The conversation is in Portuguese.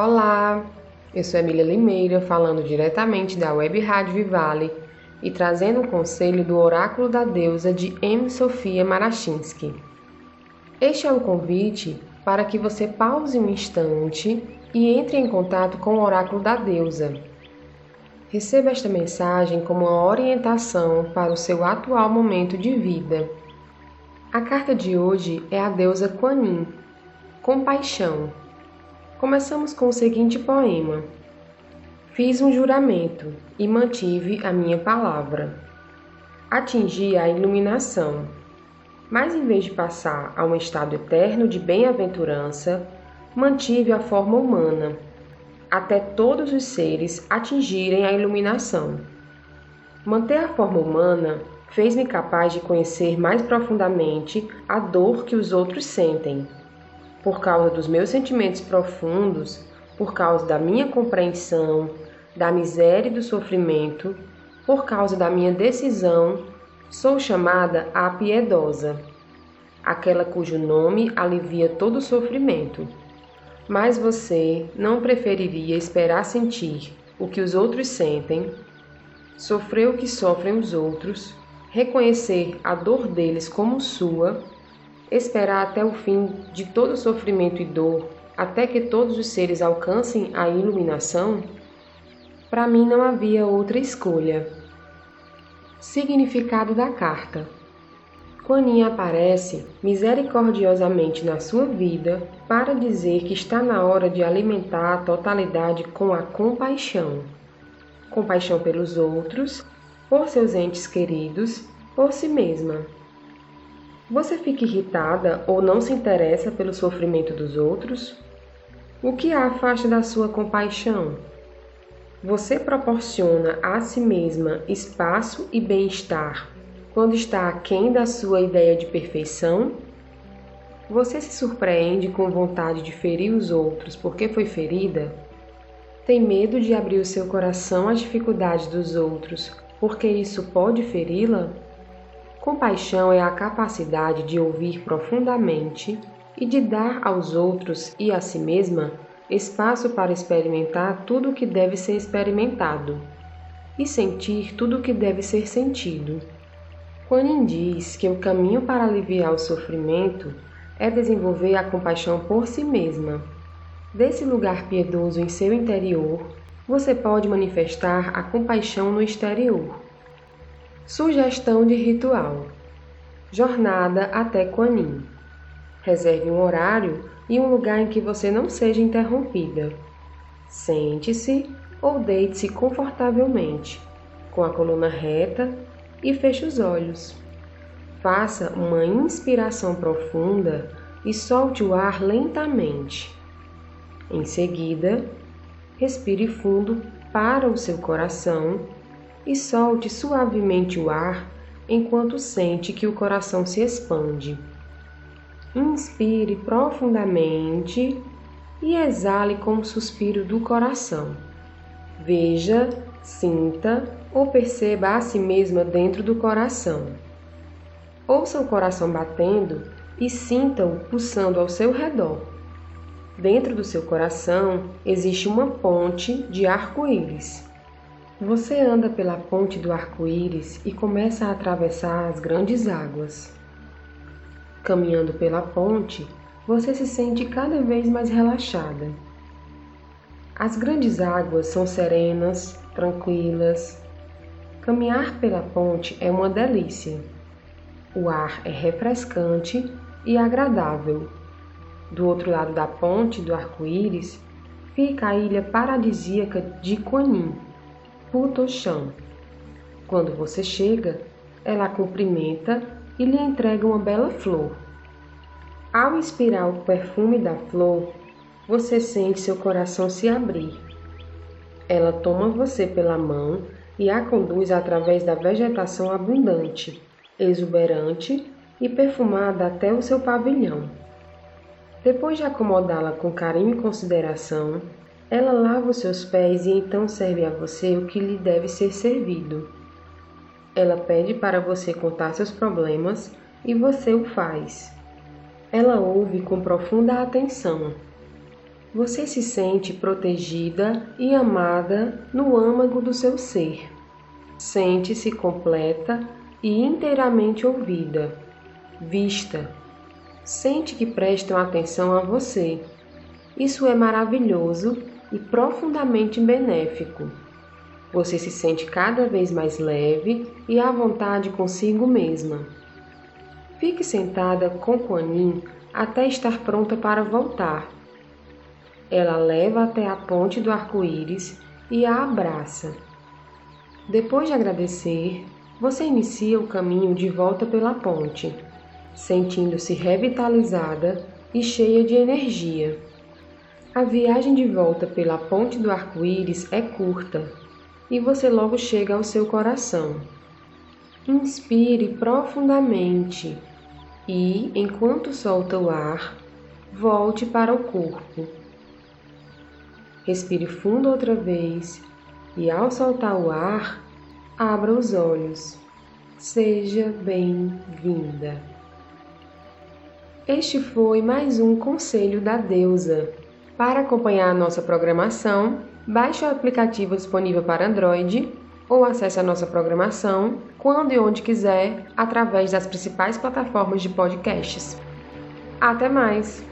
Olá, eu sou Emília Limeira, falando diretamente da Web Rádio Vivale e trazendo um conselho do Oráculo da Deusa de M. Sofia Marachinsky. Este é um convite para que você pause um instante e entre em contato com o Oráculo da Deusa. Receba esta mensagem como uma orientação para o seu atual momento de vida. A carta de hoje é a deusa Kuan Yin, compaixão. Começamos com o seguinte poema: Fiz um juramento e mantive a minha palavra. Atingi a iluminação, mas em vez de passar a um estado eterno de bem-aventurança, mantive a forma humana, até todos os seres atingirem a iluminação. Manter a forma humana fez-me capaz de conhecer mais profundamente a dor que os outros sentem por causa dos meus sentimentos profundos, por causa da minha compreensão, da miséria e do sofrimento, por causa da minha decisão, sou chamada a piedosa, aquela cujo nome alivia todo sofrimento. Mas você não preferiria esperar sentir o que os outros sentem, sofrer o que sofrem os outros, reconhecer a dor deles como sua esperar até o fim de todo sofrimento e dor, até que todos os seres alcancem a iluminação? Para mim não havia outra escolha. Significado da carta: Quanin aparece misericordiosamente na sua vida para dizer que está na hora de alimentar a totalidade com a compaixão. Compaixão pelos outros, por seus entes queridos, por si mesma. Você fica irritada ou não se interessa pelo sofrimento dos outros? O que a afasta da sua compaixão? Você proporciona a si mesma espaço e bem-estar quando está aquém da sua ideia de perfeição? Você se surpreende com vontade de ferir os outros porque foi ferida? Tem medo de abrir o seu coração às dificuldades dos outros porque isso pode feri-la? Compaixão é a capacidade de ouvir profundamente e de dar aos outros e a si mesma espaço para experimentar tudo o que deve ser experimentado e sentir tudo o que deve ser sentido. Quanin diz que o caminho para aliviar o sofrimento é desenvolver a compaixão por si mesma. Desse lugar piedoso em seu interior, você pode manifestar a compaixão no exterior. Sugestão de ritual: Jornada até Quanin. Reserve um horário e um lugar em que você não seja interrompida. Sente-se ou deite-se confortavelmente, com a coluna reta e feche os olhos. Faça uma inspiração profunda e solte o ar lentamente. Em seguida, respire fundo para o seu coração e solte suavemente o ar enquanto sente que o coração se expande. Inspire profundamente e exale com um suspiro do coração. Veja, sinta ou perceba a si mesma dentro do coração. Ouça o coração batendo e sinta-o pulsando ao seu redor. Dentro do seu coração existe uma ponte de arco-íris. Você anda pela ponte do arco-íris e começa a atravessar as grandes águas. Caminhando pela ponte, você se sente cada vez mais relaxada. As grandes águas são serenas, tranquilas. Caminhar pela ponte é uma delícia. O ar é refrescante e agradável. Do outro lado da ponte do arco-íris fica a ilha paradisíaca de Quanin Putochão. Quando você chega, ela a cumprimenta e lhe entrega uma bela flor. Ao inspirar o perfume da flor, você sente seu coração se abrir. Ela toma você pela mão e a conduz através da vegetação abundante, exuberante e perfumada até o seu pavilhão. Depois de acomodá-la com carinho e consideração, ela lava os seus pés e então serve a você o que lhe deve ser servido. Ela pede para você contar seus problemas e você o faz. Ela ouve com profunda atenção. Você se sente protegida e amada no âmago do seu ser. Sente-se completa e inteiramente ouvida, vista. Sente que prestam atenção a você. Isso é maravilhoso e profundamente benéfico. Você se sente cada vez mais leve e à vontade consigo mesma. Fique sentada com Quanin até estar pronta para voltar. Ela leva até a ponte do arco-íris e a abraça. Depois de agradecer, você inicia o caminho de volta pela ponte, sentindo-se revitalizada e cheia de energia. A viagem de volta pela ponte do arco-íris é curta e você logo chega ao seu coração. Inspire profundamente e, enquanto solta o ar, volte para o corpo. Respire fundo outra vez e, ao soltar o ar, abra os olhos. Seja bem-vinda. Este foi mais um conselho da deusa. Para acompanhar a nossa programação, baixe o aplicativo disponível para Android ou acesse a nossa programação quando e onde quiser através das principais plataformas de podcasts. Até mais!